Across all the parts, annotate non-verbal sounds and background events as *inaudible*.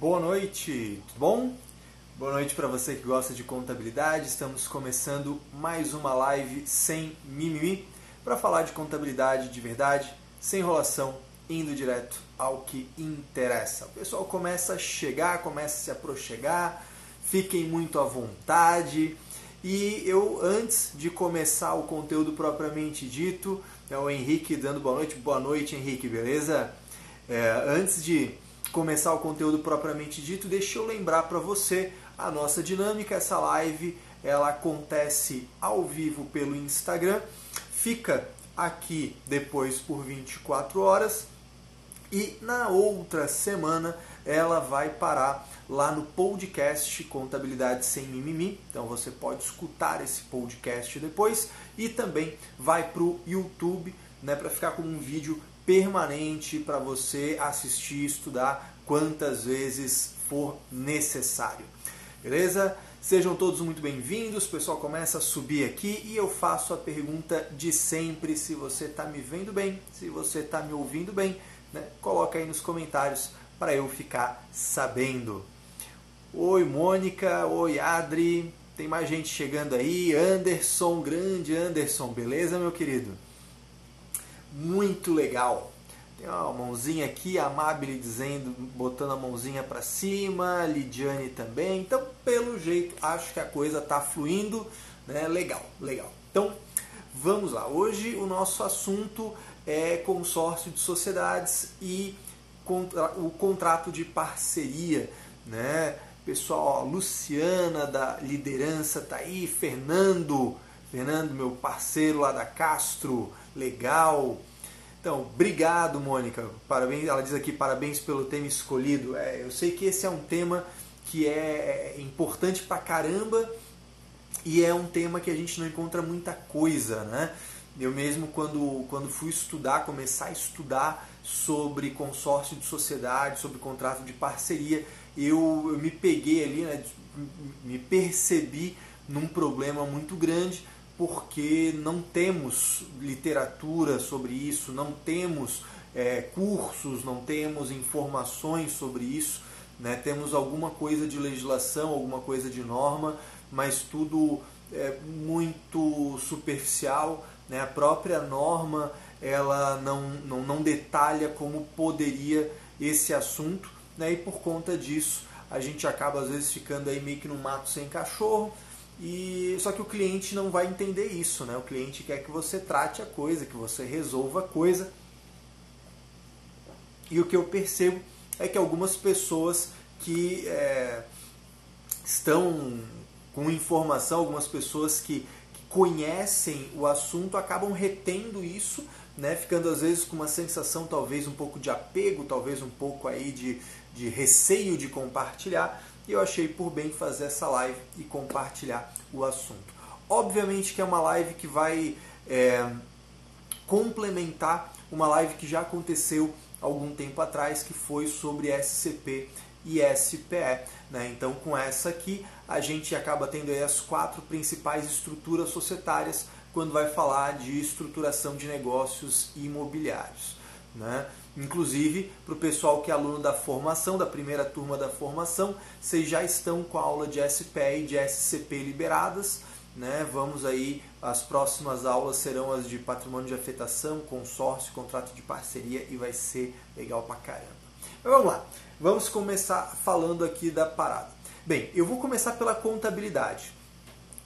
Boa noite, tudo bom? Boa noite para você que gosta de contabilidade. Estamos começando mais uma live sem mimimi para falar de contabilidade de verdade, sem enrolação, indo direto ao que interessa. O pessoal começa a chegar, começa a se aproximar, fiquem muito à vontade. E eu, antes de começar o conteúdo propriamente dito, é o Henrique dando boa noite. Boa noite, Henrique, beleza? É, antes de começar o conteúdo propriamente dito, deixa eu lembrar para você a nossa dinâmica. Essa live ela acontece ao vivo pelo Instagram, fica aqui depois por 24 horas e na outra semana ela vai parar lá no podcast Contabilidade Sem Mimimi. Então você pode escutar esse podcast depois e também vai para o YouTube né, para ficar com um vídeo permanente para você assistir, estudar quantas vezes for necessário. Beleza? Sejam todos muito bem-vindos. O pessoal começa a subir aqui e eu faço a pergunta de sempre: se você está me vendo bem, se você está me ouvindo bem, né? coloca aí nos comentários para eu ficar sabendo. Oi, Mônica. Oi, Adri. Tem mais gente chegando aí. Anderson, grande Anderson. Beleza, meu querido? Muito legal. Tem uma mãozinha aqui, a dizendo, botando a mãozinha para cima, Lidiane também. Então, pelo jeito, acho que a coisa está fluindo, né? Legal, legal. Então, vamos lá. Hoje o nosso assunto é consórcio de sociedades e o contrato de parceria, né? Pessoal, ó, Luciana da liderança tá aí, Fernando, Fernando, meu parceiro lá da Castro, legal. Então, obrigado, Mônica. Parabéns, ela diz aqui parabéns pelo tema escolhido. É, eu sei que esse é um tema que é, é importante pra caramba e é um tema que a gente não encontra muita coisa, né? Eu mesmo quando, quando fui estudar, começar a estudar sobre consórcio de sociedade, sobre contrato de parceria, eu, eu me peguei ali, né, me percebi num problema muito grande, porque não temos literatura sobre isso, não temos é, cursos, não temos informações sobre isso, né? temos alguma coisa de legislação, alguma coisa de norma, mas tudo é muito superficial, né? a própria norma ela não, não, não detalha como poderia esse assunto, né? e por conta disso a gente acaba às vezes ficando aí meio que no mato sem cachorro, e só que o cliente não vai entender isso, né? O cliente quer que você trate a coisa, que você resolva a coisa. E o que eu percebo é que algumas pessoas que é, estão com informação, algumas pessoas que, que conhecem o assunto acabam retendo isso né, ficando às vezes com uma sensação talvez um pouco de apego, talvez um pouco aí de, de receio de compartilhar, e eu achei por bem fazer essa live e compartilhar o assunto. Obviamente que é uma live que vai é, complementar uma live que já aconteceu algum tempo atrás, que foi sobre SCP e SPE. Né? Então, com essa aqui, a gente acaba tendo as quatro principais estruturas societárias quando vai falar de estruturação de negócios imobiliários. Né? Inclusive, para o pessoal que é aluno da formação, da primeira turma da formação, vocês já estão com a aula de SPE e de SCP liberadas. Né? Vamos aí, as próximas aulas serão as de patrimônio de afetação, consórcio, contrato de parceria e vai ser legal pra caramba. Mas vamos lá, vamos começar falando aqui da parada. Bem, eu vou começar pela contabilidade.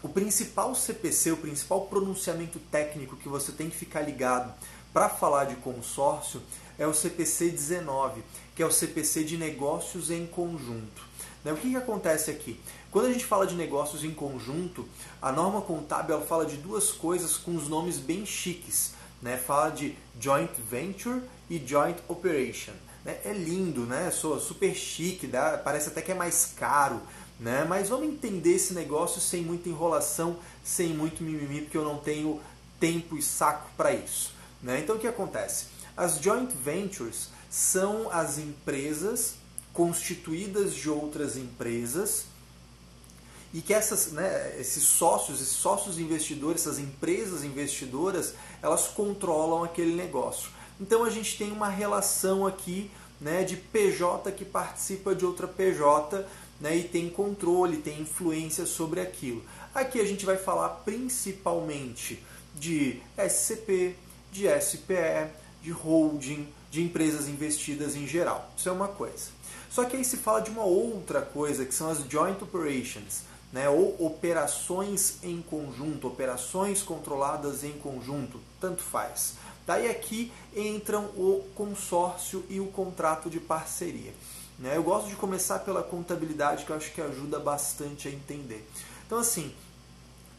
O principal CPC, o principal pronunciamento técnico que você tem que ficar ligado para falar de consórcio é o CPC 19, que é o CPC de negócios em conjunto. Né, o que, que acontece aqui? Quando a gente fala de negócios em conjunto, a norma contábil fala de duas coisas com os nomes bem chiques. Né? Fala de joint venture e joint operation. Né? É lindo, né? Sou super chique, dá, parece até que é mais caro. Né? Mas vamos entender esse negócio sem muita enrolação, sem muito mimimi, porque eu não tenho tempo e saco para isso. Né? Então o que acontece? As joint ventures são as empresas constituídas de outras empresas e que essas, né, esses sócios, esses sócios investidores, essas empresas investidoras, elas controlam aquele negócio. Então a gente tem uma relação aqui né, de PJ que participa de outra PJ né, e tem controle, tem influência sobre aquilo. Aqui a gente vai falar principalmente de SCP, de SPE, de holding, de empresas investidas em geral. Isso é uma coisa. Só que aí se fala de uma outra coisa, que são as joint operations, né, ou operações em conjunto, operações controladas em conjunto, tanto faz. Daí aqui entram o consórcio e o contrato de parceria. Né? Eu gosto de começar pela contabilidade, que eu acho que ajuda bastante a entender. Então, assim,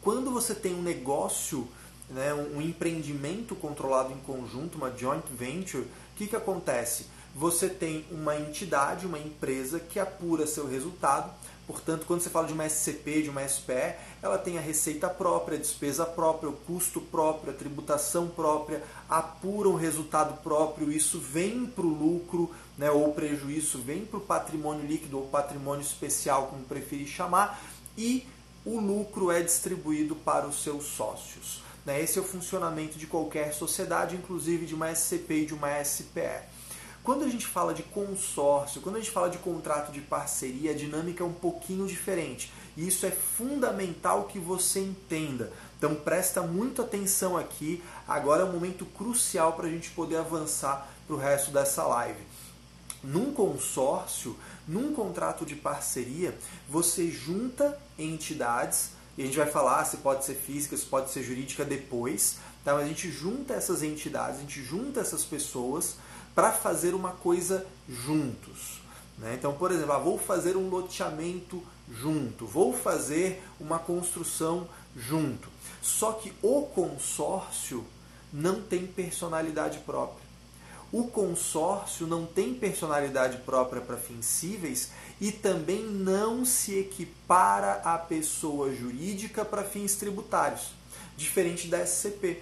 quando você tem um negócio, né, um empreendimento controlado em conjunto, uma joint venture, o que, que acontece? Você tem uma entidade, uma empresa que apura seu resultado. Portanto, quando você fala de uma SCP, de uma SPE, ela tem a receita própria, a despesa própria, o custo próprio, a tributação própria, apura o resultado próprio, isso vem para o lucro né, ou prejuízo, vem para o patrimônio líquido ou patrimônio especial, como preferir chamar, e o lucro é distribuído para os seus sócios. Né? Esse é o funcionamento de qualquer sociedade, inclusive de uma SCP e de uma SPE. Quando a gente fala de consórcio, quando a gente fala de contrato de parceria, a dinâmica é um pouquinho diferente. E isso é fundamental que você entenda. Então presta muita atenção aqui. Agora é um momento crucial para a gente poder avançar para o resto dessa live. Num consórcio, num contrato de parceria, você junta entidades, e a gente vai falar se pode ser física, se pode ser jurídica depois, tá? mas a gente junta essas entidades, a gente junta essas pessoas para fazer uma coisa juntos. Né? Então, por exemplo, ah, vou fazer um loteamento junto, vou fazer uma construção junto. Só que o consórcio não tem personalidade própria. O consórcio não tem personalidade própria para fins cíveis e também não se equipara à pessoa jurídica para fins tributários, diferente da SCP.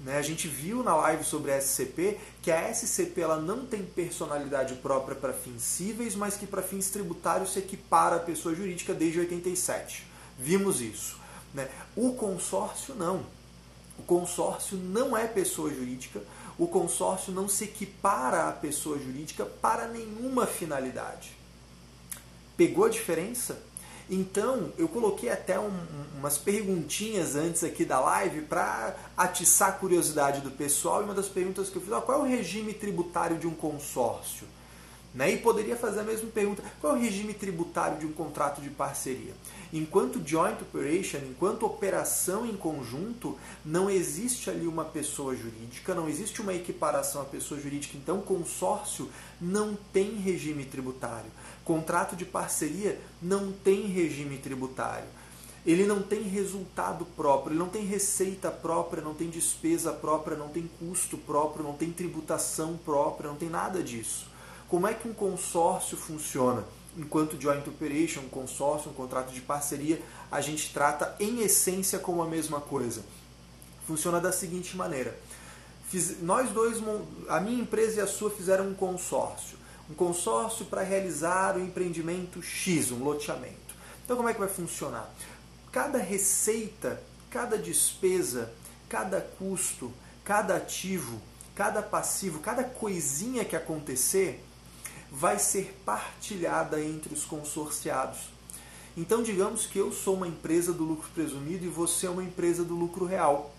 Né? A gente viu na live sobre a SCP que a SCP ela não tem personalidade própria para fins cíveis, mas que para fins tributários se equipara à pessoa jurídica desde 87. Vimos isso. Né? O consórcio não. O consórcio não é pessoa jurídica, o consórcio não se equipara à pessoa jurídica para nenhuma finalidade. Pegou a diferença? Então, eu coloquei até um, umas perguntinhas antes aqui da live para atiçar a curiosidade do pessoal. E uma das perguntas que eu fiz, qual é o regime tributário de um consórcio? Né? E poderia fazer a mesma pergunta, qual é o regime tributário de um contrato de parceria? Enquanto joint operation, enquanto operação em conjunto, não existe ali uma pessoa jurídica, não existe uma equiparação à pessoa jurídica, então consórcio não tem regime tributário. Contrato de parceria não tem regime tributário. Ele não tem resultado próprio, ele não tem receita própria, não tem despesa própria, não tem custo próprio, não tem tributação própria, não tem nada disso. Como é que um consórcio funciona? enquanto joint operation, um consórcio, um contrato de parceria, a gente trata em essência como a mesma coisa. Funciona da seguinte maneira: Fiz, nós dois, a minha empresa e a sua fizeram um consórcio, um consórcio para realizar o empreendimento X, um loteamento. Então como é que vai funcionar? Cada receita, cada despesa, cada custo, cada ativo, cada passivo, cada coisinha que acontecer vai ser partilhada entre os consorciados. Então, digamos que eu sou uma empresa do lucro presumido e você é uma empresa do lucro real.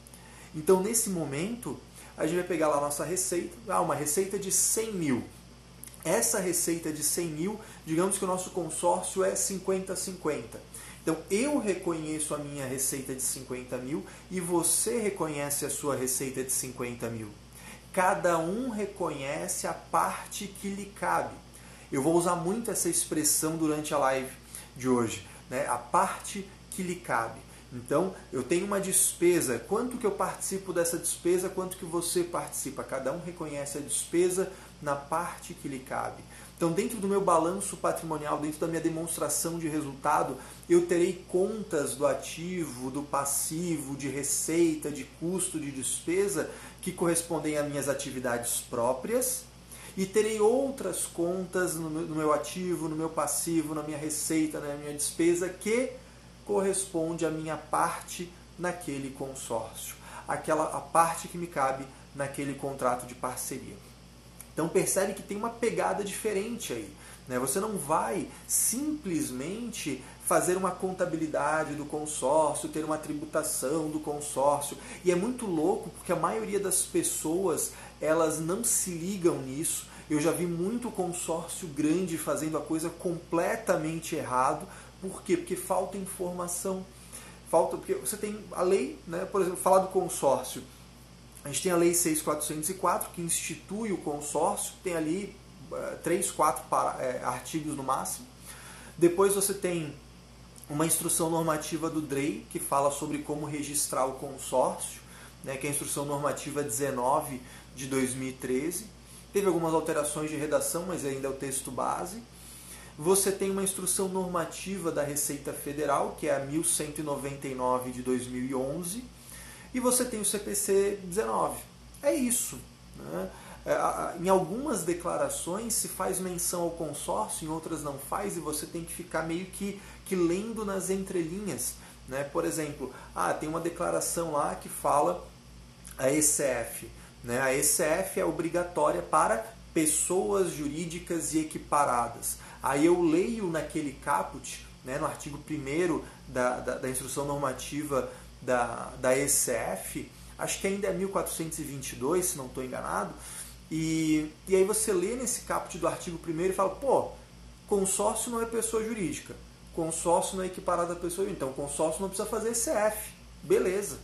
Então, nesse momento, a gente vai pegar lá a nossa receita, ah, uma receita de 100 mil. Essa receita de 100 mil, digamos que o nosso consórcio é 50-50. Então, eu reconheço a minha receita de 50 mil e você reconhece a sua receita de 50 mil. Cada um reconhece a parte que lhe cabe. Eu vou usar muito essa expressão durante a live de hoje, né? A parte que lhe cabe. Então, eu tenho uma despesa, quanto que eu participo dessa despesa, quanto que você participa? Cada um reconhece a despesa na parte que lhe cabe. Então, dentro do meu balanço patrimonial, dentro da minha demonstração de resultado, eu terei contas do ativo, do passivo, de receita, de custo, de despesa que correspondem a minhas atividades próprias e terei outras contas no meu, ativo, no meu passivo, na minha receita, na minha despesa que corresponde à minha parte naquele consórcio, aquela a parte que me cabe naquele contrato de parceria. Então percebe que tem uma pegada diferente aí. Né? Você não vai simplesmente fazer uma contabilidade do consórcio, ter uma tributação do consórcio. E é muito louco porque a maioria das pessoas elas não se ligam nisso. Eu já vi muito consórcio grande fazendo a coisa completamente errado. Por quê? Porque falta informação. Falta porque você tem a lei, né? Por exemplo, falar do consórcio. A gente tem a lei 6404 que institui o consórcio, tem ali uh, três, quatro é, artigos no máximo. Depois você tem uma instrução normativa do DREI que fala sobre como registrar o consórcio, né, que é a instrução normativa 19 de 2013 Teve algumas alterações de redação, mas ainda é o texto base. Você tem uma instrução normativa da Receita Federal, que é a 1199 de 2011. E você tem o CPC 19. É isso. Né? É, em algumas declarações se faz menção ao consórcio, em outras não faz, e você tem que ficar meio que, que lendo nas entrelinhas. Né? Por exemplo, ah, tem uma declaração lá que fala a ECF né? A ECF é obrigatória para pessoas jurídicas e equiparadas. Aí eu leio naquele caput, né, no artigo 1 da, da, da, instrução normativa da, da ECF, acho que ainda é 1422, se não estou enganado, e, e aí você lê nesse caput do artigo 1 e fala, pô, consórcio não é pessoa jurídica, consórcio não é equiparado a pessoa então consórcio não precisa fazer ECF, beleza.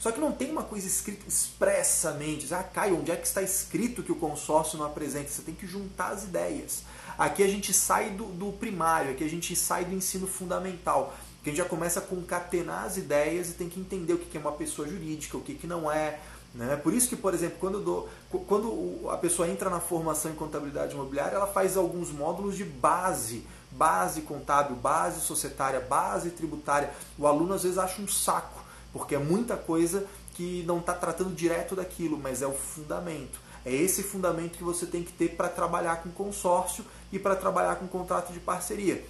Só que não tem uma coisa escrita expressamente. Ah, Caio, onde é que está escrito que o consórcio não apresenta? Você tem que juntar as ideias. Aqui a gente sai do, do primário, aqui a gente sai do ensino fundamental. Que a gente já começa a concatenar as ideias e tem que entender o que é uma pessoa jurídica, o que não é. Né? Por isso que, por exemplo, quando, quando a pessoa entra na formação em contabilidade imobiliária, ela faz alguns módulos de base base contábil, base societária, base tributária. O aluno às vezes acha um saco porque é muita coisa que não está tratando direto daquilo, mas é o fundamento. É esse fundamento que você tem que ter para trabalhar com consórcio e para trabalhar com contrato de parceria.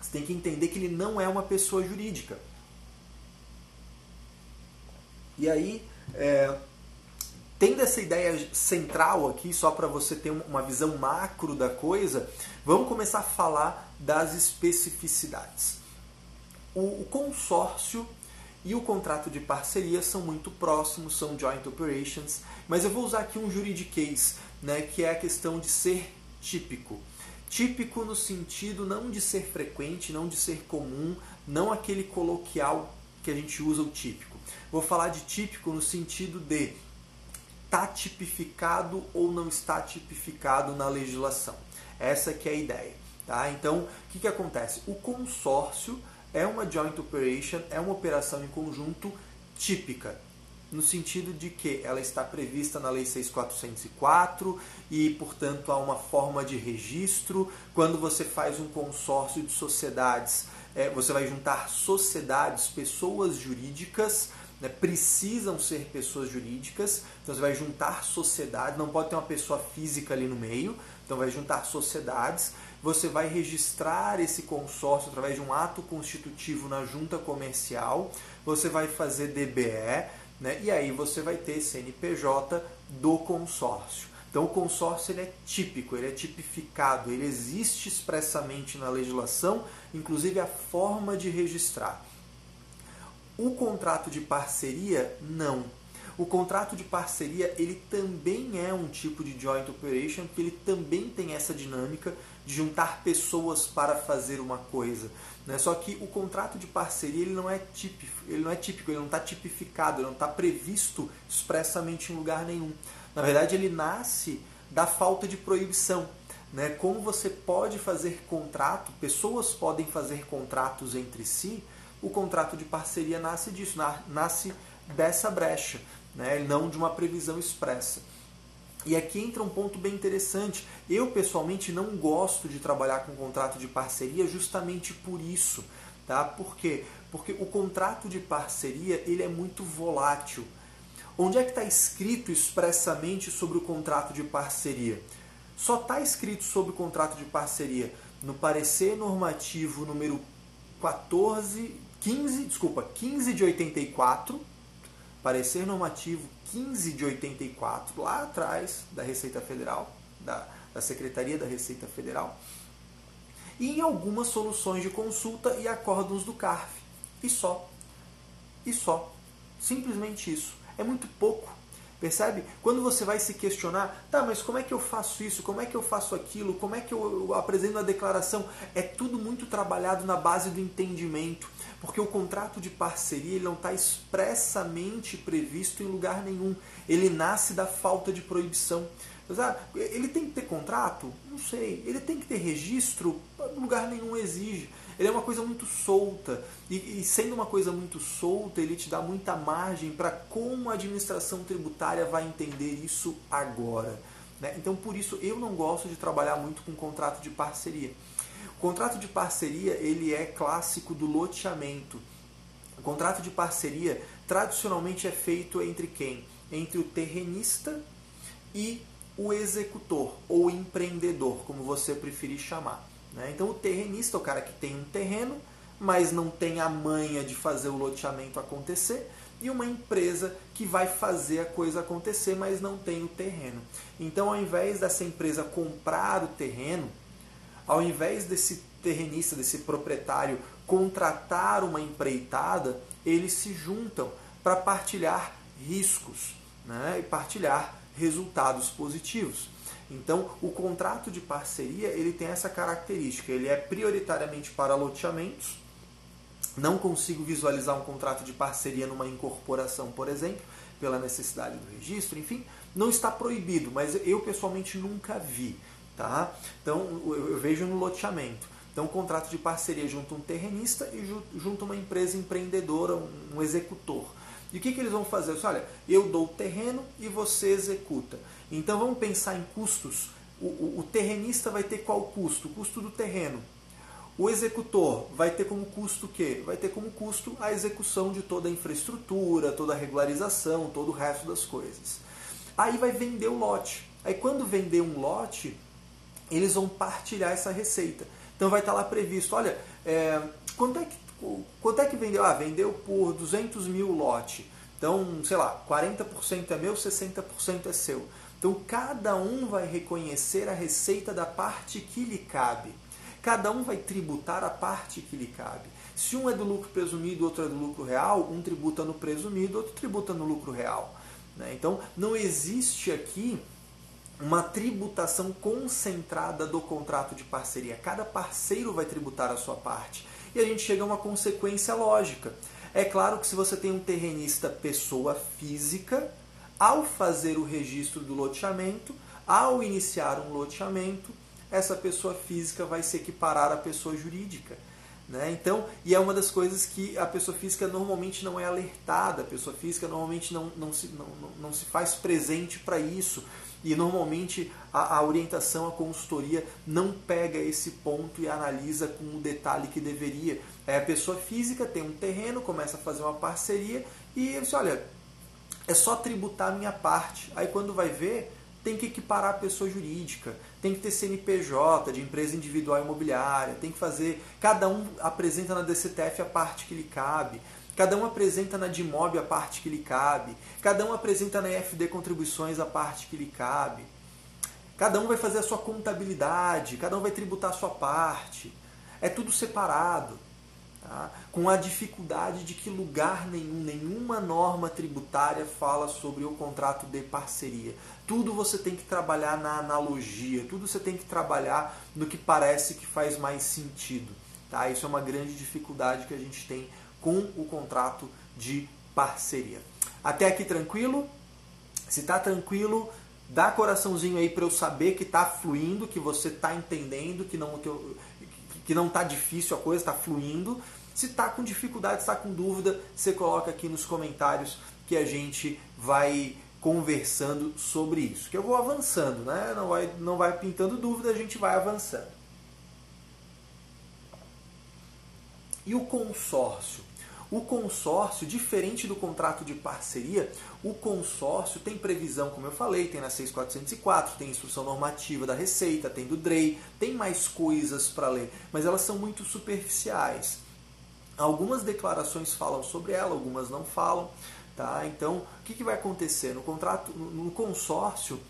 Você tem que entender que ele não é uma pessoa jurídica. E aí, é, tendo essa ideia central aqui, só para você ter uma visão macro da coisa, vamos começar a falar das especificidades. O, consórcio e o contrato de parceria são muito próximos, são joint operations, mas eu vou usar aqui um juridiquês, né, que é a questão de ser típico. Típico no sentido não de ser frequente, não de ser comum, não aquele coloquial que a gente usa o típico. Vou falar de típico no sentido de está tipificado ou não está tipificado na legislação. Essa que é a ideia. Tá? Então, o que, que acontece? O consórcio é uma joint operation, é uma operação em conjunto típica, no sentido de que ela está prevista na Lei 6404 e, portanto, há uma forma de registro. Quando você faz um consórcio de sociedades, é, você vai juntar sociedades, pessoas jurídicas, né, precisam ser pessoas jurídicas, então você vai juntar sociedades, não pode ter uma pessoa física ali no meio, então vai juntar sociedades você vai registrar esse consórcio através de um ato constitutivo na junta comercial, você vai fazer DBE, né? e aí você vai ter CNPJ do consórcio. Então o consórcio ele é típico, ele é tipificado, ele existe expressamente na legislação, inclusive a forma de registrar. O contrato de parceria, não. O contrato de parceria ele também é um tipo de joint operation, porque ele também tem essa dinâmica de juntar pessoas para fazer uma coisa. Né? Só que o contrato de parceria ele não é típico, ele não é típico, ele não está tipificado, ele não está previsto expressamente em lugar nenhum. Na verdade, ele nasce da falta de proibição. Né? Como você pode fazer contrato, pessoas podem fazer contratos entre si, o contrato de parceria nasce disso, nasce dessa brecha, né? não de uma previsão expressa. E aqui entra um ponto bem interessante. Eu pessoalmente não gosto de trabalhar com contrato de parceria justamente por isso, tá? Por quê? Porque o contrato de parceria ele é muito volátil. Onde é que está escrito expressamente sobre o contrato de parceria? Só está escrito sobre o contrato de parceria no parecer normativo número 14, 15, desculpa, 15 de 84, parecer normativo 15 de 84, lá atrás da Receita Federal, da, da Secretaria da Receita Federal, e em algumas soluções de consulta e acórdãos do CARF. E só. E só. Simplesmente isso. É muito pouco. Percebe? Quando você vai se questionar, tá, mas como é que eu faço isso? Como é que eu faço aquilo? Como é que eu apresento a declaração? É tudo muito trabalhado na base do entendimento, porque o contrato de parceria ele não está expressamente previsto em lugar nenhum. Ele nasce da falta de proibição. Ele tem que ter contrato? Não sei. Ele tem que ter registro? Lugar nenhum exige. Ele é uma coisa muito solta. E, e sendo uma coisa muito solta, ele te dá muita margem para como a administração tributária vai entender isso agora. Né? Então, por isso, eu não gosto de trabalhar muito com contrato de parceria. O contrato de parceria ele é clássico do loteamento. O contrato de parceria tradicionalmente é feito entre quem? Entre o terrenista e o executor ou empreendedor, como você preferir chamar. Né? Então o terrenista é o cara que tem um terreno, mas não tem a manha de fazer o loteamento acontecer, e uma empresa que vai fazer a coisa acontecer, mas não tem o terreno. Então, ao invés dessa empresa comprar o terreno, ao invés desse terrenista, desse proprietário contratar uma empreitada, eles se juntam para partilhar riscos né? e partilhar resultados positivos. Então, o contrato de parceria ele tem essa característica. Ele é prioritariamente para loteamentos. Não consigo visualizar um contrato de parceria numa incorporação, por exemplo, pela necessidade do registro. Enfim, não está proibido, mas eu pessoalmente nunca vi. Tá? Então, eu vejo no loteamento. Então, um contrato de parceria junto um terrenista e junto uma empresa empreendedora, um executor. E o que, que eles vão fazer? Olha, eu dou o terreno e você executa. Então vamos pensar em custos. O, o, o terrenista vai ter qual custo? O custo do terreno. O executor vai ter como custo o quê? Vai ter como custo a execução de toda a infraestrutura, toda a regularização, todo o resto das coisas. Aí vai vender o lote. Aí quando vender um lote, eles vão partilhar essa receita. Então vai estar lá previsto, olha, é, quanto, é que, quanto é que vendeu? Ah, vendeu por 200 mil lote. Então, sei lá, 40% é meu, 60% é seu. Então cada um vai reconhecer a receita da parte que lhe cabe. Cada um vai tributar a parte que lhe cabe. Se um é do lucro presumido, outro é do lucro real, um tributa no presumido, outro tributa no lucro real. Né? Então não existe aqui uma tributação concentrada do contrato de parceria. Cada parceiro vai tributar a sua parte. E a gente chega a uma consequência lógica. É claro que se você tem um terrenista pessoa física, ao fazer o registro do loteamento, ao iniciar um loteamento, essa pessoa física vai se equiparar à pessoa jurídica. Né? Então, e é uma das coisas que a pessoa física normalmente não é alertada, a pessoa física normalmente não, não, se, não, não se faz presente para isso. E normalmente a, a, orientação, a consultoria não pega esse ponto e analisa com o detalhe que deveria. É, a pessoa física tem um terreno, começa a fazer uma parceria e diz, olha, é só tributar a minha parte. Aí quando vai ver, tem que equiparar a pessoa jurídica, tem que ter CNPJ de empresa individual imobiliária, tem que fazer. Cada um apresenta na DCTF a parte que lhe cabe, cada um apresenta na DIMOB a parte que lhe cabe, cada um apresenta na IFD Contribuições a parte que lhe cabe. Cada um vai fazer a sua contabilidade, cada um vai tributar a sua parte. É tudo separado tá? com a dificuldade de que lugar nenhum, nenhuma norma tributária fala sobre o contrato de parceria. Tudo você tem que trabalhar na analogia, tudo você tem que trabalhar no que parece que faz mais sentido. Tá? Isso é uma grande dificuldade que a gente tem com o contrato de parceria. Até aqui tranquilo? Se está tranquilo, dá coraçãozinho aí para eu saber que está fluindo, que você está entendendo, que não que, eu, que não está difícil a coisa, está fluindo. Se está com dificuldade, está com dúvida, você coloca aqui nos comentários que a gente vai conversando sobre isso. Que eu vou avançando, né? Não vai, não vai pintando dúvida, a gente vai avançando. E o consórcio? O consórcio, diferente do contrato de parceria, o consórcio tem previsão, como eu falei, tem na 6404, tem instrução normativa da Receita, tem do DREI, tem mais coisas para ler, mas elas são muito superficiais. Algumas declarações falam sobre ela, algumas não falam. Tá? Então, o que, que vai acontecer? No contrato, no consórcio,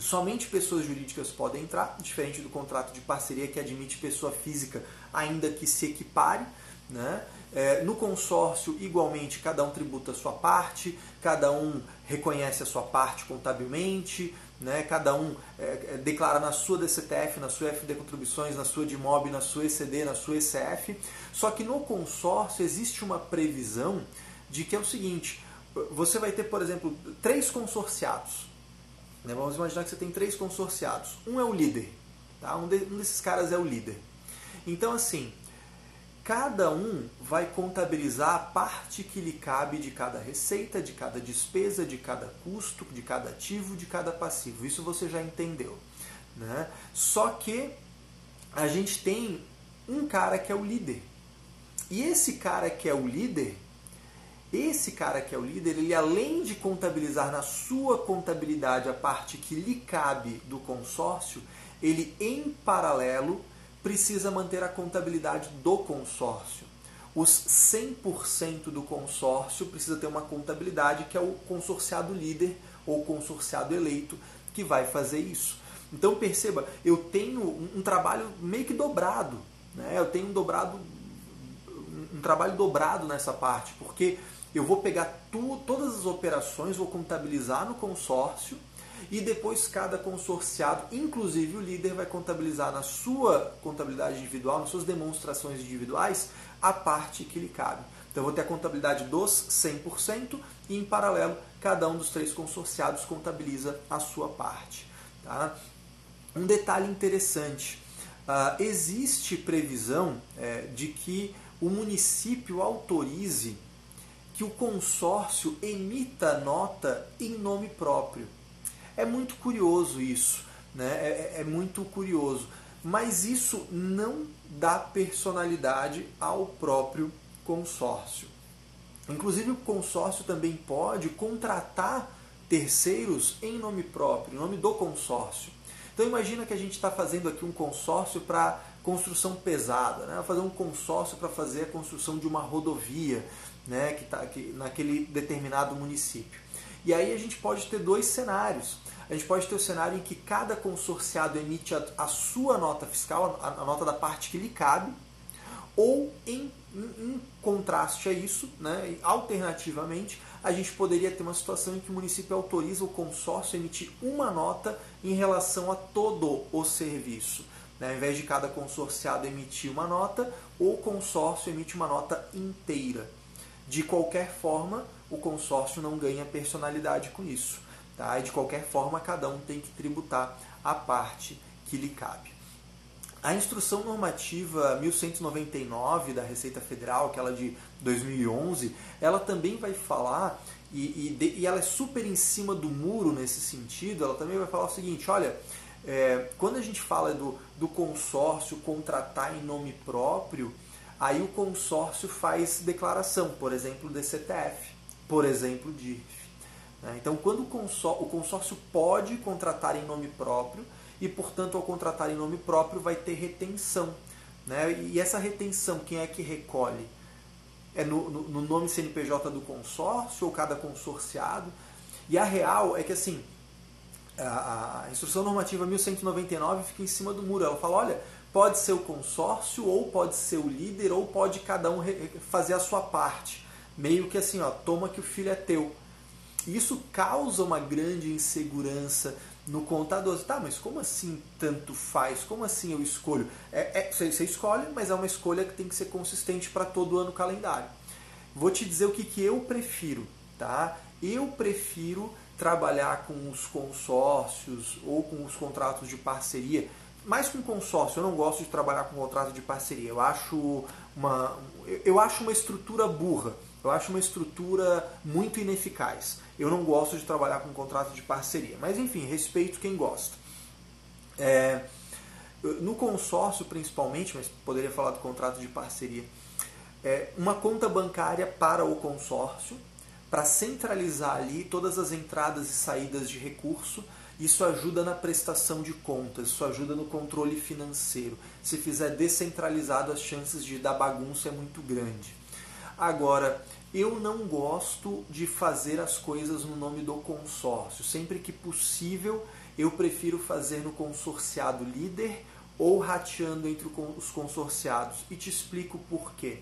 Somente pessoas jurídicas podem entrar, diferente do contrato de parceria que admite pessoa física, ainda que se equipare. Né? É, no consórcio, igualmente, cada um tributa a sua parte, cada um reconhece a sua parte contabilmente, né? cada um é, é declara na sua DCTF, na sua FD Contribuições, na sua DIMOB, na sua ECD, na sua ECF. Só que no consórcio existe uma previsão de que é o seguinte: você vai ter, por exemplo, três consorciados. Né? Vamos imaginar que você tem três consorciados. Um é o líder, tá? um, de, um desses caras é o líder. Então, assim, cada um vai contabilizar a parte que lhe cabe de cada receita, de cada despesa, de cada custo, de cada ativo, de cada passivo. Isso você já entendeu. Né? Só que a gente tem um cara que é o líder. E esse cara que é o líder, esse cara que é o líder, ele além de contabilizar na sua contabilidade a parte que lhe cabe do consórcio, ele em paralelo precisa manter a contabilidade do consórcio. Os 100% do consórcio precisa ter uma contabilidade que é o consorciado líder ou consorciado eleito que vai fazer isso. Então perceba, eu tenho um, trabalho meio que dobrado, né? eu tenho um dobrado, um trabalho dobrado nessa parte, porque eu vou pegar tu, todas as operações, vou contabilizar no consórcio e depois cada consorciado, inclusive o líder, vai contabilizar na sua contabilidade individual, nas suas demonstrações individuais, a parte que lhe cabe. Então eu vou ter a contabilidade dos 100% e em paralelo cada um dos três consorciados contabiliza a sua parte. Tá? Um detalhe interessante, uh, existe previsão é, de que o município autorize que o consórcio emita nota em nome próprio. É muito curioso isso, né? é, é, é muito curioso. Mas isso não dá personalidade ao próprio consórcio. Inclusive, o consórcio também pode contratar terceiros em nome próprio, em nome do consórcio. Então, imagina que a gente está fazendo aqui um consórcio para construção pesada, né? fazer um consórcio para fazer a construção de uma rodovia né? que está naquele determinado município. E aí a gente pode ter dois cenários. A gente pode ter o cenário em que cada consorciado emite a, a sua nota fiscal, a, a, nota da parte que lhe cabe, ou em, em, em contraste a isso, né, alternativamente, a gente poderia ter uma situação em que o município autoriza o consórcio a emitir uma nota em relação a todo o serviço. Né? Ao invés de cada consorciado emitir uma nota, o consórcio emite uma nota inteira. De qualquer forma, o consórcio não ganha personalidade com isso. Tá? E de qualquer forma, cada um tem que tributar a parte que lhe cabe. A instrução normativa 1199 da Receita Federal, aquela de 2011, ela também vai falar, e, e, e ela é super em cima do muro nesse sentido, ela também vai falar o seguinte, olha, é, quando a gente fala do, do consórcio contratar em nome próprio, aí o consórcio faz declaração, por exemplo, DCTF, por exemplo, DIRF. Né? Então, quando o consórcio, o consórcio pode contratar em nome próprio e, portanto, ao contratar em nome próprio, vai ter retenção. Né? E essa retenção, quem é que recolhe? É no, no, no nome CNPJ do consórcio ou cada consorciado? E a real é que, assim, a, a instrução normativa 1199 fica em cima do muro. Ela fala, olha, pode ser o consórcio, ou pode ser o líder, ou pode cada um fazer a sua parte. Meio que assim, ó, toma que o filho é teu. Isso causa uma grande insegurança no contador. Tá, mas como assim tanto faz? Como assim eu escolho? É, é, você escolhe, mas é uma escolha que tem que ser consistente para todo ano calendário. Vou te dizer o que, que eu prefiro, tá? Eu prefiro trabalhar com os consórcios ou com os contratos de parceria. Mais com consórcio, eu não gosto de trabalhar com contrato de parceria. Eu acho uma, eu acho uma estrutura burra. Eu acho uma estrutura muito ineficaz. Eu não gosto de trabalhar com contrato de parceria. Mas enfim, respeito quem gosta. É, no consórcio principalmente, mas poderia falar do contrato de parceria, é uma conta bancária para o consórcio, para centralizar ali todas as entradas e saídas de recurso. Isso ajuda na prestação de contas, isso ajuda no controle financeiro. Se fizer descentralizado, as chances de dar bagunça é muito grande. Agora, eu não gosto de fazer as coisas no nome do consórcio. Sempre que possível, eu prefiro fazer no consorciado líder ou rateando entre os consorciados. E te explico por quê.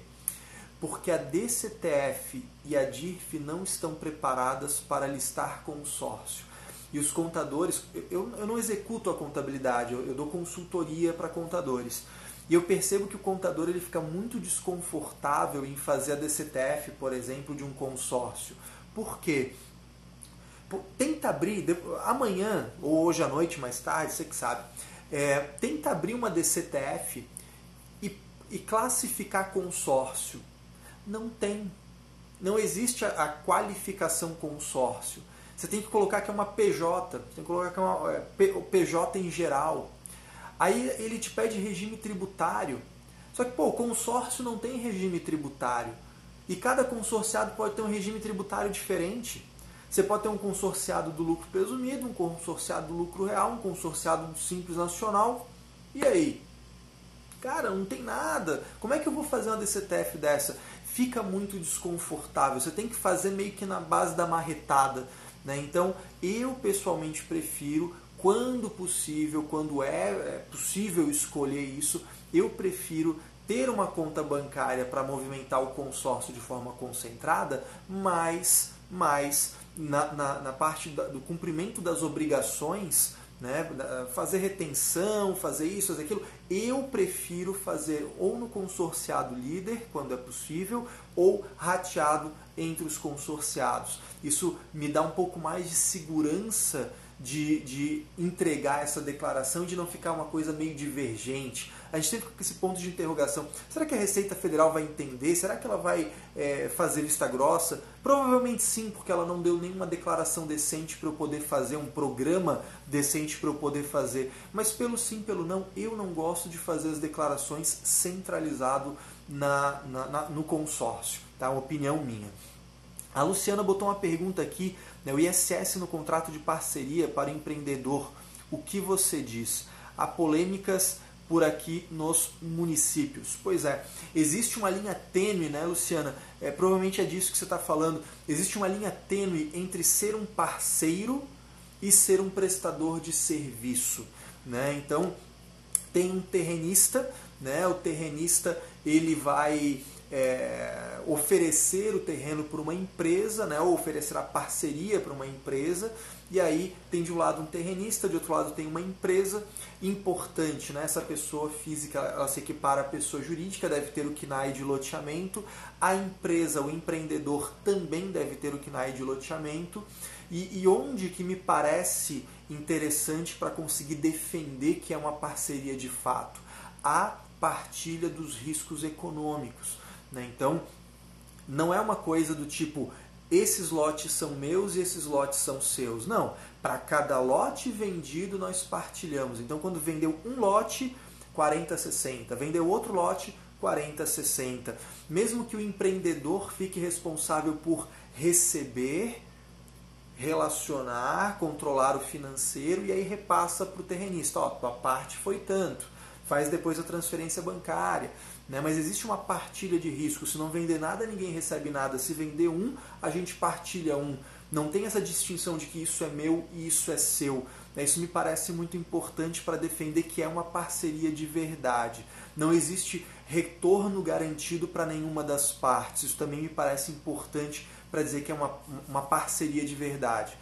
Porque a DCTF e a DIRF não estão preparadas para listar consórcio. E os contadores, eu, eu não executo a contabilidade, eu, eu dou consultoria para contadores. E eu percebo que o contador ele fica muito desconfortável em fazer a DCTF, por exemplo, de um consórcio. Por quê? Tenta abrir, amanhã ou hoje à noite, mais tarde, você que sabe, é, tenta abrir uma DCTF e, e classificar consórcio. Não tem. Não existe a, a, qualificação consórcio. Você tem que colocar que é uma PJ, tem que colocar que é uma é, PJ em geral. Aí ele te pede regime tributário. Só que, pô, o consórcio não tem regime tributário. E cada consorciado pode ter um regime tributário diferente. Você pode ter um consorciado do lucro presumido, um consorciado do lucro real, um consorciado do simples nacional. E aí? Cara, não tem nada. Como é que eu vou fazer uma DCTF dessa? Fica muito desconfortável. Você tem que fazer meio que na base da marretada. Né? Então, eu pessoalmente prefiro, quando possível, quando é, é possível escolher isso, eu prefiro ter uma conta bancária para movimentar o consórcio de forma concentrada, mas, mas na, na, na parte do cumprimento das obrigações, né, fazer retenção, fazer isso, fazer aquilo, eu prefiro fazer ou no consorciado líder, quando é possível, ou rateado entre os consorciados. Isso me dá um pouco mais de segurança de, de entregar essa declaração e de não ficar uma coisa meio divergente. A gente sempre com esse ponto de interrogação. Será que a Receita Federal vai entender? Será que ela vai é, fazer vista grossa? Provavelmente sim, porque ela não deu nenhuma declaração decente para eu poder fazer, um programa decente para eu poder fazer. Mas pelo sim, pelo não, eu não gosto de fazer as declarações centralizado na, na, na no consórcio. Tá? Uma opinião minha. A Luciana botou uma pergunta aqui, o ISS no contrato de parceria para empreendedor. O que você diz? Há polêmicas por aqui nos municípios. Pois é, existe uma linha tênue, né, Luciana? É, provavelmente é disso que você está falando. Existe uma linha tênue entre ser um parceiro e ser um prestador de serviço. Né? Então, tem um terrenista, né? o terrenista ele vai é, oferecer o terreno para uma empresa, né, ou oferecer a parceria para uma empresa, e aí tem de um lado um terrenista, de outro lado tem uma empresa importante, né? essa pessoa física ela se equipara à pessoa jurídica, deve ter o KNAI de loteamento, a empresa, o empreendedor também deve ter o KNAI de loteamento, e, e onde que me parece interessante para conseguir defender que é uma parceria de fato? A partilha dos riscos econômicos. Né? Então, não é uma coisa do tipo, esses lotes são meus e esses lotes são seus. Não, para cada lote vendido nós partilhamos. Então, quando vendeu um lote, 40, 60. Vendeu outro lote, 40, 60. Mesmo que o empreendedor fique responsável por receber, relacionar, controlar o financeiro e aí repassa para o terrenista. Ó, a parte foi tanto. Faz depois a transferência bancária. Né? Mas existe uma partilha de risco. Se não vender nada, ninguém recebe nada. Se vender um, a gente partilha um. Não tem essa distinção de que isso é meu e isso é seu. Né? Isso me parece muito importante para defender que é uma parceria de verdade. Não existe retorno garantido para nenhuma das partes. Isso também me parece importante para dizer que é uma, uma parceria de verdade.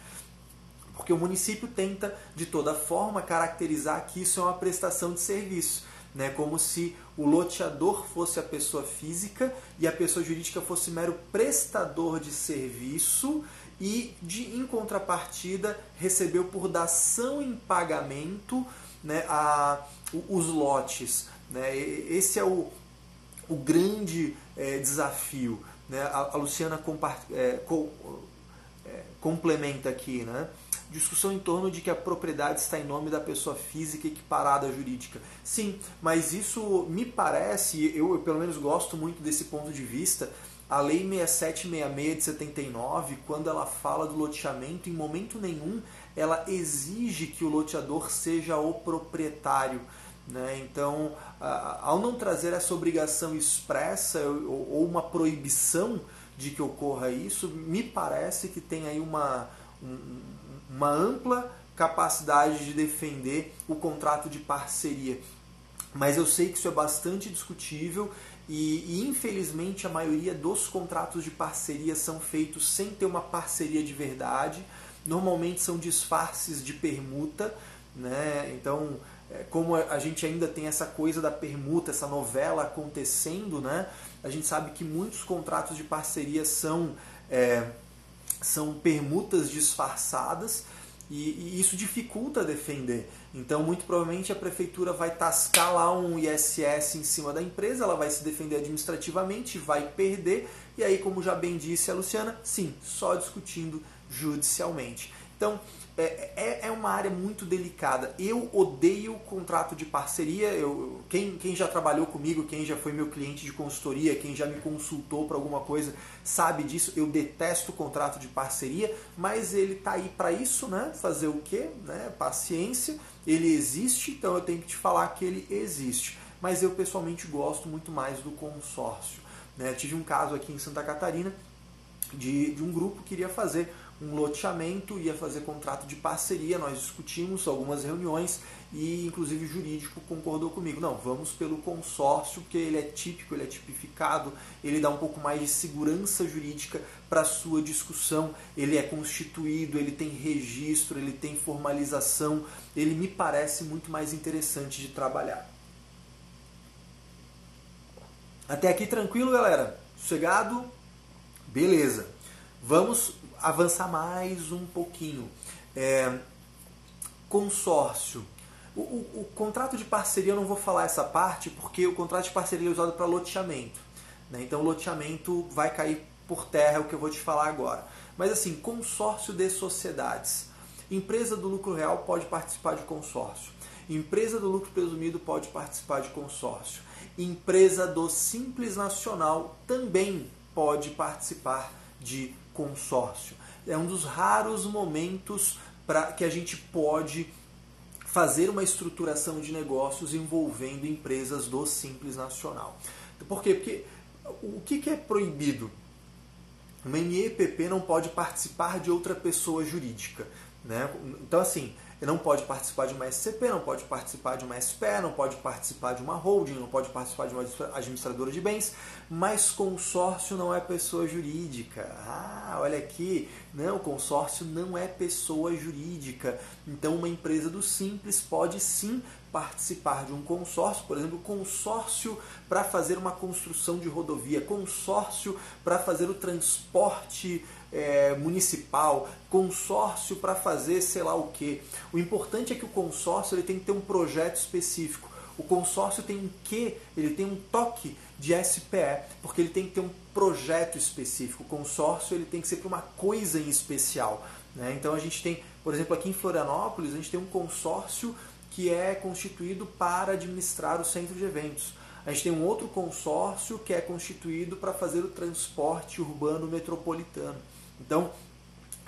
Porque o município tenta, de toda forma, caracterizar que isso é uma prestação de serviço né? como se o loteador fosse a pessoa física e a pessoa jurídica fosse mero prestador de serviço e, de, em contrapartida, recebeu por dação em pagamento né, a, os lotes. Né? Esse é o, o grande é, desafio. Né? A, a Luciana é, co, é, complementa aqui. Né? Discussão em torno de que a propriedade está em nome da pessoa física equiparada à jurídica. Sim, mas isso me parece, eu, eu pelo menos gosto muito desse ponto de vista, a Lei 6766 de 79, quando ela fala do loteamento, em momento nenhum ela exige que o loteador seja o proprietário. Né? Então, ao não trazer essa obrigação expressa ou uma proibição de que ocorra isso, me parece que tem aí uma, uma ampla capacidade de defender o contrato de parceria. Mas eu sei que isso é bastante discutível e, infelizmente a maioria dos contratos de parceria são feitos sem ter uma parceria de verdade. Normalmente são disfarces de permuta, né? Então, é, como a gente ainda tem essa coisa da permuta, essa novela acontecendo, né? A gente sabe que muitos contratos de parceria são é, são permutas disfarçadas e, e, isso dificulta defender. Então, muito provavelmente a prefeitura vai tascar lá um ISS em cima da empresa, ela vai se defender administrativamente, vai perder, e aí, como já bem disse a Luciana, sim, só discutindo judicialmente. Então, é, é, é uma área muito delicada. Eu odeio contrato de parceria. Eu, quem, quem já trabalhou comigo, quem já foi meu cliente de consultoria, quem já me consultou para alguma coisa, sabe disso. Eu detesto contrato de parceria, mas ele tá aí para isso, né? Fazer o quê? Né? Paciência. Ele existe, então eu tenho que te falar que ele existe. Mas eu pessoalmente gosto muito mais do consórcio. Né? Tive um caso aqui em Santa Catarina de, de um grupo que queria fazer um loteamento, ia fazer contrato de parceria, nós discutimos algumas reuniões e inclusive o jurídico concordou comigo. Não, vamos pelo consórcio, porque ele é típico, ele é tipificado, ele dá um pouco mais de segurança jurídica para a sua discussão, ele é constituído, ele tem registro, ele tem formalização, ele me parece muito mais interessante de trabalhar. Até aqui tranquilo, galera? Sossegado? Beleza. Vamos avançar mais um pouquinho. É, consórcio. O, o, o, contrato de parceria eu não vou falar essa parte porque o contrato de parceria é usado para loteamento. Né? Então, loteamento vai cair por terra, é o que eu vou te falar agora. Mas assim, consórcio de sociedades. Empresa do lucro real pode participar de consórcio. Empresa do lucro presumido pode participar de consórcio. Empresa do Simples Nacional também pode participar de consórcio. É um dos raros momentos para que a gente pode fazer uma estruturação de negócios envolvendo empresas do Simples Nacional. Por quê? Porque o que é proibido? Uma MEPP não pode participar de outra pessoa jurídica. Né? Então, assim, não pode participar de uma SCP, não pode participar de uma SPE, não pode participar de uma holding, não pode participar de uma administradora de bens, mas consórcio não é pessoa jurídica. Ah, olha aqui, não, consórcio não é pessoa jurídica. Então uma empresa do Simples pode sim participar de um consórcio, por exemplo, consórcio para fazer uma construção de rodovia, consórcio para fazer o transporte é, municipal, consórcio para fazer sei lá o que. O importante é que o consórcio ele tem que ter um projeto específico. O consórcio tem um quê? Ele tem um toque de SPE, porque ele tem que ter um projeto específico. O consórcio ele tem que ser para uma coisa em especial. Né? Então a gente tem, por exemplo, aqui em Florianópolis, a gente tem um consórcio que é constituído para administrar o centro de eventos. A gente tem um outro consórcio que é constituído para fazer o transporte urbano metropolitano. Então,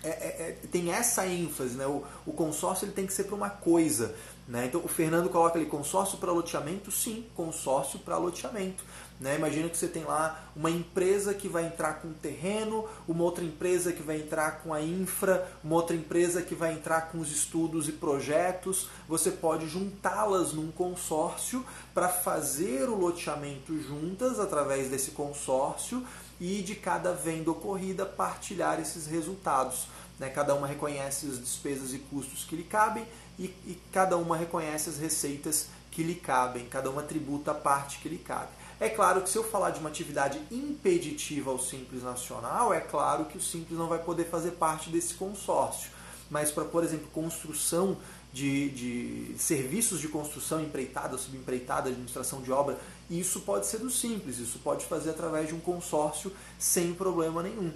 é, é, é, tem essa ênfase, né? O, o consórcio ele tem que ser para uma coisa. Né? Então o Fernando coloca ali consórcio para loteamento, sim, consórcio para loteamento. Né? Imagina que você tem lá uma empresa que vai entrar com terreno, uma outra empresa que vai entrar com a infra, uma outra empresa que vai entrar com os estudos e projetos. Você pode juntá-las num consórcio para fazer o loteamento juntas através desse consórcio e de cada venda ocorrida partilhar esses resultados. Né? Cada uma reconhece as despesas e custos que lhe cabem e, e cada uma reconhece as receitas que lhe cabem, cada uma tributa a parte que lhe cabe. É claro que se eu falar de uma atividade impeditiva ao Simples Nacional, é claro que o Simples não vai poder fazer parte desse consórcio. Mas para, por exemplo, construção de, de, serviços de construção empreitada, subempreitada, administração de obra, isso pode ser do Simples, isso pode fazer através de um consórcio sem problema nenhum.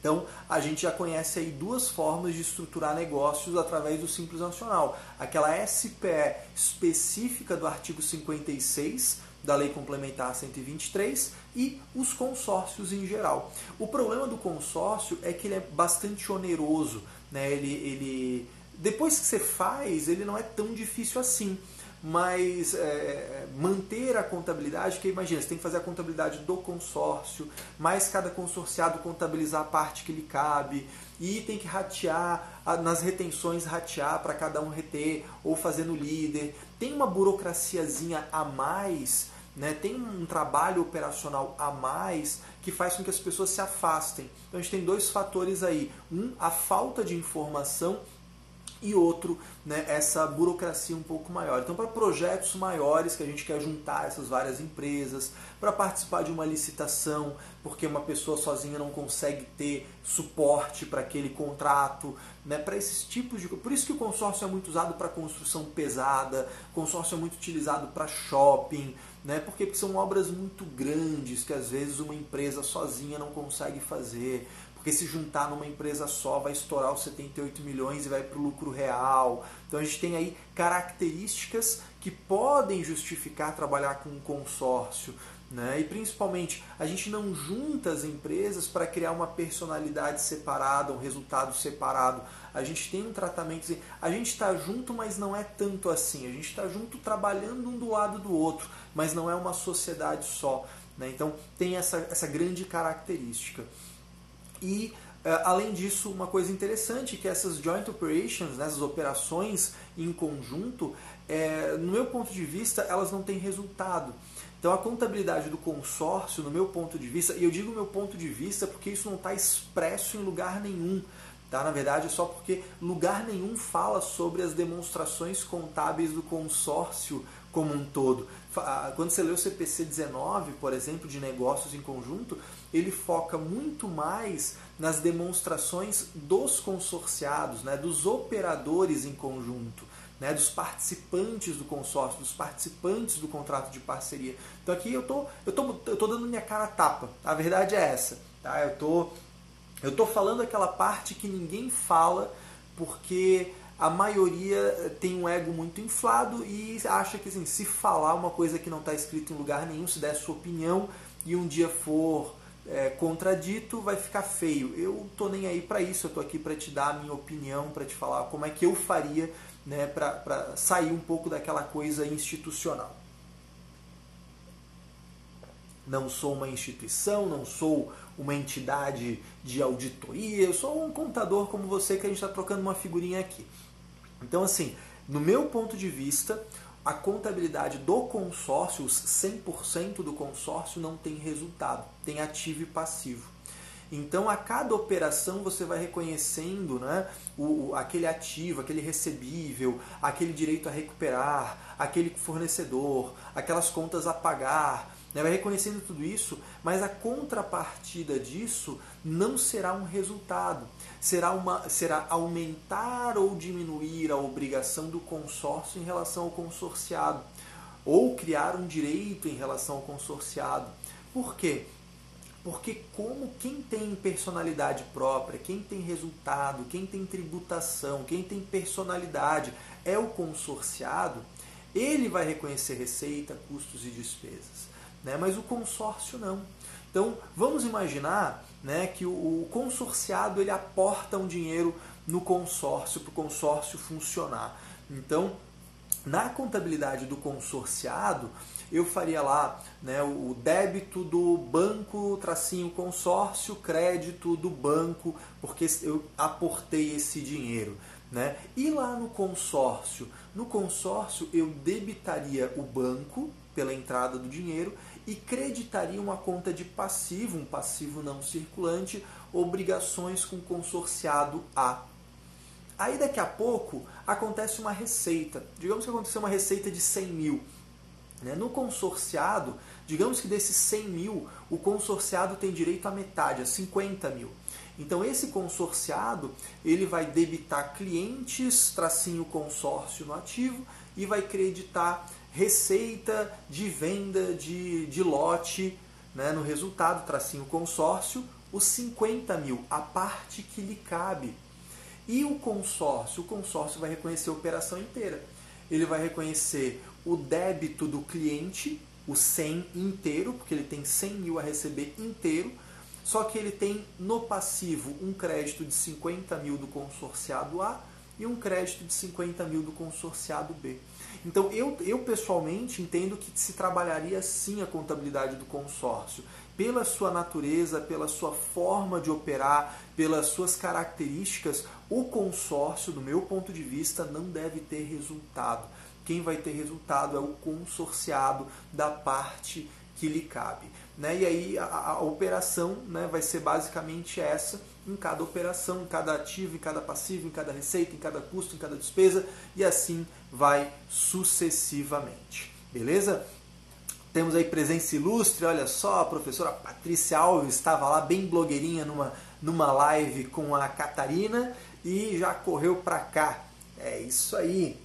Então, a gente já conhece aí duas formas de estruturar negócios através do Simples Nacional. Aquela SPE específica do artigo 56, da Lei Complementar 123 e os consórcios em geral. O problema do consórcio é que ele é bastante oneroso, né? Ele, ele depois que você faz, ele não é tão difícil assim. Mas é, manter a contabilidade, que imagina, você tem que fazer a contabilidade do consórcio, mais cada consorciado contabilizar a parte que lhe cabe, e tem que ratear, nas retenções ratear para cada um reter, ou fazer no líder. Tem uma burocraciazinha a mais, né? tem um trabalho operacional a mais que faz com que as pessoas se afastem. Então a gente tem dois fatores aí. Um, a falta de informação e outro, né, essa burocracia um pouco maior. Então, para projetos maiores que a gente quer juntar essas várias empresas, para participar de uma licitação, porque uma pessoa sozinha não consegue ter suporte para aquele contrato, né, para esses tipos de. Por isso que o consórcio é muito usado para construção pesada, consórcio é muito utilizado para shopping, né, porque são obras muito grandes que às vezes uma empresa sozinha não consegue fazer porque se juntar numa empresa só vai estourar os 78 milhões e vai para o lucro real. Então a gente tem aí características que podem justificar trabalhar com um consórcio. Né? E principalmente, a gente não junta as empresas para criar uma personalidade separada, um resultado separado. A gente tem um tratamento. A gente está junto, mas não é tanto assim. A gente está junto trabalhando um do lado do outro, mas não é uma sociedade só. Né? Então tem essa, essa grande característica. E eh, além disso, uma coisa interessante que essas joint operations, né, essas operações em conjunto, é, no meu ponto de vista, elas não têm resultado. Então a contabilidade do consórcio, no meu ponto de vista, e eu digo meu ponto de vista porque isso não está expresso em lugar nenhum. Tá? Na verdade, é só porque lugar nenhum fala sobre as demonstrações contábeis do consórcio como um todo. Quando você lê o CPC 19, por exemplo, de negócios em conjunto, ele foca muito mais nas demonstrações dos consorciados, né, dos operadores em conjunto, né, dos participantes do consórcio, dos participantes do contrato de parceria. Então aqui eu tô, eu tô, eu tô dando minha cara a tapa. A verdade é essa. Tá? Eu tô, eu tô falando aquela parte que ninguém fala porque a maioria tem um ego muito inflado e acha que assim, se falar uma coisa que não está escrita em lugar nenhum, se der sua opinião e um dia for é, contradito, vai ficar feio. Eu tô nem aí para isso, eu tô aqui para te dar a minha opinião, para te falar como é que eu faria né, para sair um pouco daquela coisa institucional. Não sou uma instituição, não sou uma entidade de auditoria, eu sou um contador como você que a gente está trocando uma figurinha aqui. Então, assim, no meu ponto de vista, a contabilidade do consórcio, os 100% do consórcio, não tem resultado, tem ativo e passivo. Então, a cada operação você vai reconhecendo né, o, aquele ativo, aquele recebível, aquele direito a recuperar, aquele fornecedor, aquelas contas a pagar, né? Vai reconhecendo tudo isso, mas a contrapartida disso não será um resultado. Será, uma, será aumentar ou diminuir a obrigação do consórcio em relação ao consorciado. Ou criar um direito em relação ao consorciado. Por quê? Porque como quem tem personalidade própria, quem tem resultado, quem tem tributação, quem tem personalidade é o consorciado, ele vai reconhecer receita, custos e despesas né? mas o consórcio não. Então vamos imaginar né, que o, consorciado ele aporta um dinheiro no consórcio para o consórcio funcionar. Então, na contabilidade do consorciado, eu faria lá né, o débito do banco, tracinho consórcio, crédito do banco, porque eu aportei esse dinheiro. Né? E lá no consórcio? No consórcio eu debitaria o banco pela entrada do dinheiro e creditaria uma conta de passivo, um passivo não circulante, obrigações com consorciado A. Aí daqui a pouco acontece uma receita. Digamos que aconteceu uma receita de 100 mil. Né? No consorciado, digamos que desses 100 mil, o consorciado tem direito a metade, a 50 mil. Então esse consorciado ele vai debitar clientes, tracinho consórcio no ativo e vai creditar receita de venda de, de lote, né, no resultado, tracinho consórcio, os 50 mil, a parte que lhe cabe. E o consórcio? O consórcio vai reconhecer a operação inteira. Ele vai reconhecer o débito do cliente, o 100 inteiro, porque ele tem 100 mil a receber inteiro, só que ele tem no passivo um crédito de 50 mil do consorciado A e um crédito de 50 mil do consorciado B. Então eu, eu pessoalmente entendo que se trabalharia sim a contabilidade do consórcio pela sua natureza, pela sua forma de operar, pelas suas características, o consórcio, do meu ponto de vista, não deve ter resultado. Quem vai ter resultado é o consorciado da parte que lhe cabe. Né? E aí a, a operação né, vai ser basicamente essa em cada operação, em cada ativo, em cada passivo, em cada receita, em cada custo, em cada despesa, e assim vai sucessivamente. Beleza? Temos aí presença ilustre, olha só, a professora Patrícia Alves estava lá bem blogueirinha numa, numa live com a Catarina e já correu para cá. É isso aí.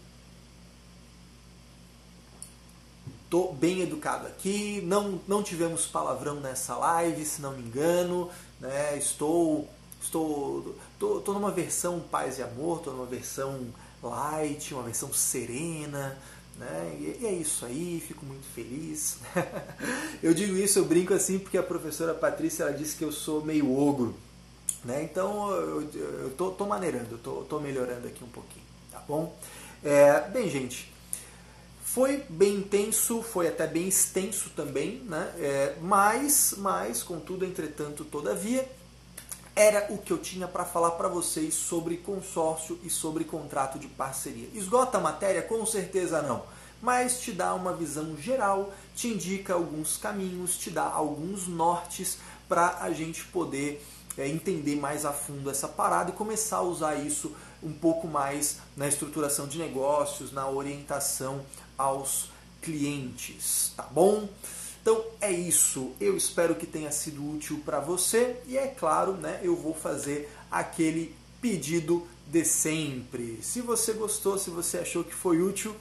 Tô bem educado aqui, não, não tivemos palavrão nessa live, se não me engano, né? Estou estou tô, tô numa versão paz e amor, tô numa versão light, uma versão serena, né? E é isso aí, fico muito feliz. *laughs* eu digo isso, eu brinco assim porque a professora Patrícia ela disse que eu sou meio ogro. Né? Então eu, eu tô, tô maneirando, tô, tô melhorando aqui um pouquinho, tá bom? É, bem, gente, foi bem intenso, foi até bem extenso também, né? É, mas, mas, contudo, entretanto, todavia, era o que eu tinha para falar para vocês sobre consórcio e sobre contrato de parceria. Esgota a matéria? Com certeza não. Mas te dá uma visão geral, te indica alguns caminhos, te dá alguns nortes para a gente poder é, entender mais a fundo essa parada e começar a usar isso um pouco mais na estruturação de negócios, na orientação aos clientes, tá bom? Então é isso. Eu espero que tenha sido útil para você e é claro, né, eu vou fazer aquele pedido de sempre. Se você gostou, se você achou que foi útil,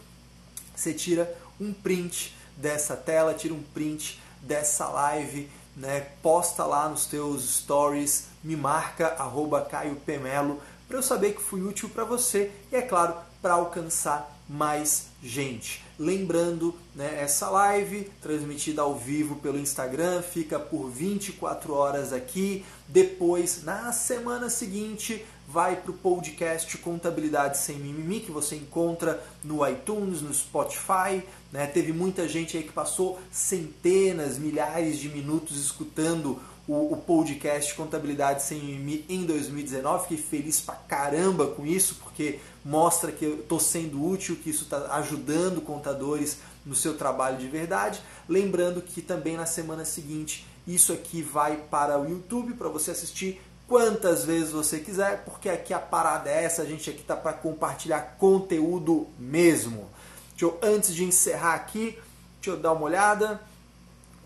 você tira um print dessa tela, tira um print dessa live, né, posta lá nos teus stories, me marca arroba Caio Pemelo para eu saber que fui útil para você e é claro, para alcançar mais gente. Lembrando, né, essa live transmitida ao vivo pelo Instagram fica por 24 horas aqui. Depois, na semana seguinte, vai para o podcast Contabilidade Sem Mimimi, que você encontra no iTunes, no Spotify. Né? Teve muita gente aí que passou centenas, milhares de minutos escutando o, o podcast Contabilidade Sem Mimimi em 2019. Fiquei feliz pra caramba com isso, porque mostra que eu estou sendo útil, que isso está ajudando contadores no seu trabalho de verdade. Lembrando que também na semana seguinte isso aqui vai para o YouTube para você assistir quantas vezes você quiser, porque aqui a parada é essa, a gente aqui está para compartilhar conteúdo mesmo. Deixa eu, antes de encerrar aqui, deixa eu dar uma olhada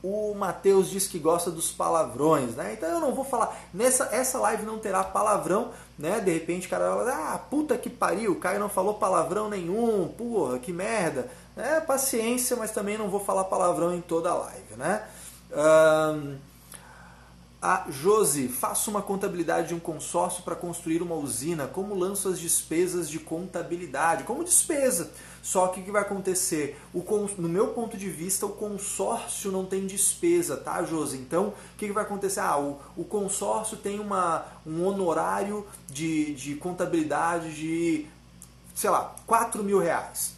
o Matheus diz que gosta dos palavrões, né? Então eu não vou falar. Nessa essa live não terá palavrão, né? De repente o cara vai falar, ah, puta que pariu, o Caio não falou palavrão nenhum, porra, que merda. É, paciência, mas também não vou falar palavrão em toda a live, né? Um, a Josi, faço uma contabilidade de um consórcio para construir uma usina. Como lanço as despesas de contabilidade? Como despesa. Só que o que vai acontecer? O, no meu ponto de vista, o consórcio não tem despesa, tá, Josi? Então, o que, que vai acontecer? Ah, o, o consórcio tem uma, um honorário de, de contabilidade de, sei lá, 4 mil reais.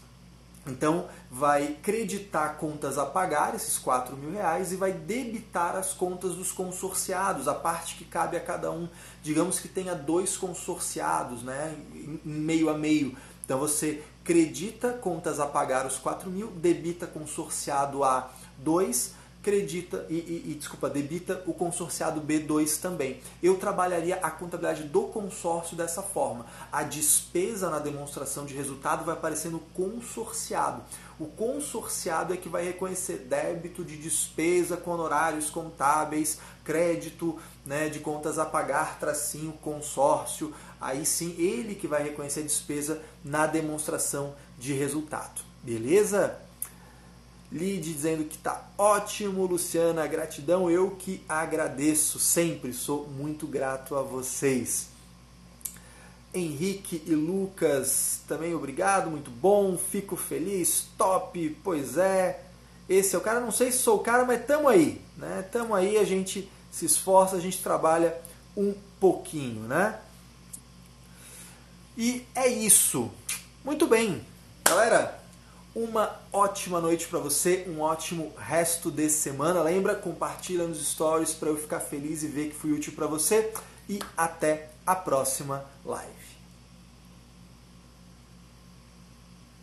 Então, vai creditar contas a pagar, esses 4 mil reais, e vai debitar as contas dos consorciados, a parte que cabe a cada um. Digamos que tenha dois consorciados, né, meio a meio. Então, você credita contas a pagar os 4 mil, debita consorciado A2, credita e, e, e, desculpa, debita o consorciado B2 também. Eu trabalharia a contabilidade do consórcio dessa forma. A despesa na demonstração de resultado vai aparecer no consorciado. O consorciado é que vai reconhecer débito de despesa com honorários contábeis, crédito né, de contas a pagar, tracinho, consórcio, aí sim ele que vai reconhecer a despesa na demonstração de resultado. Beleza? Lide dizendo que tá ótimo, Luciana, gratidão, eu que agradeço sempre, sou muito grato a vocês. Henrique e Lucas, também obrigado, muito bom, fico feliz, top, pois é. Esse é o cara, não sei se sou o cara, mas tamo aí, né? Tamo aí, a gente se esforça, a gente trabalha um pouquinho, né? E é isso. Muito bem, galera. uma ótima noite para você, um ótimo resto de semana. Lembra, compartilha nos stories para eu ficar feliz e ver que fui útil para você. E até a próxima live.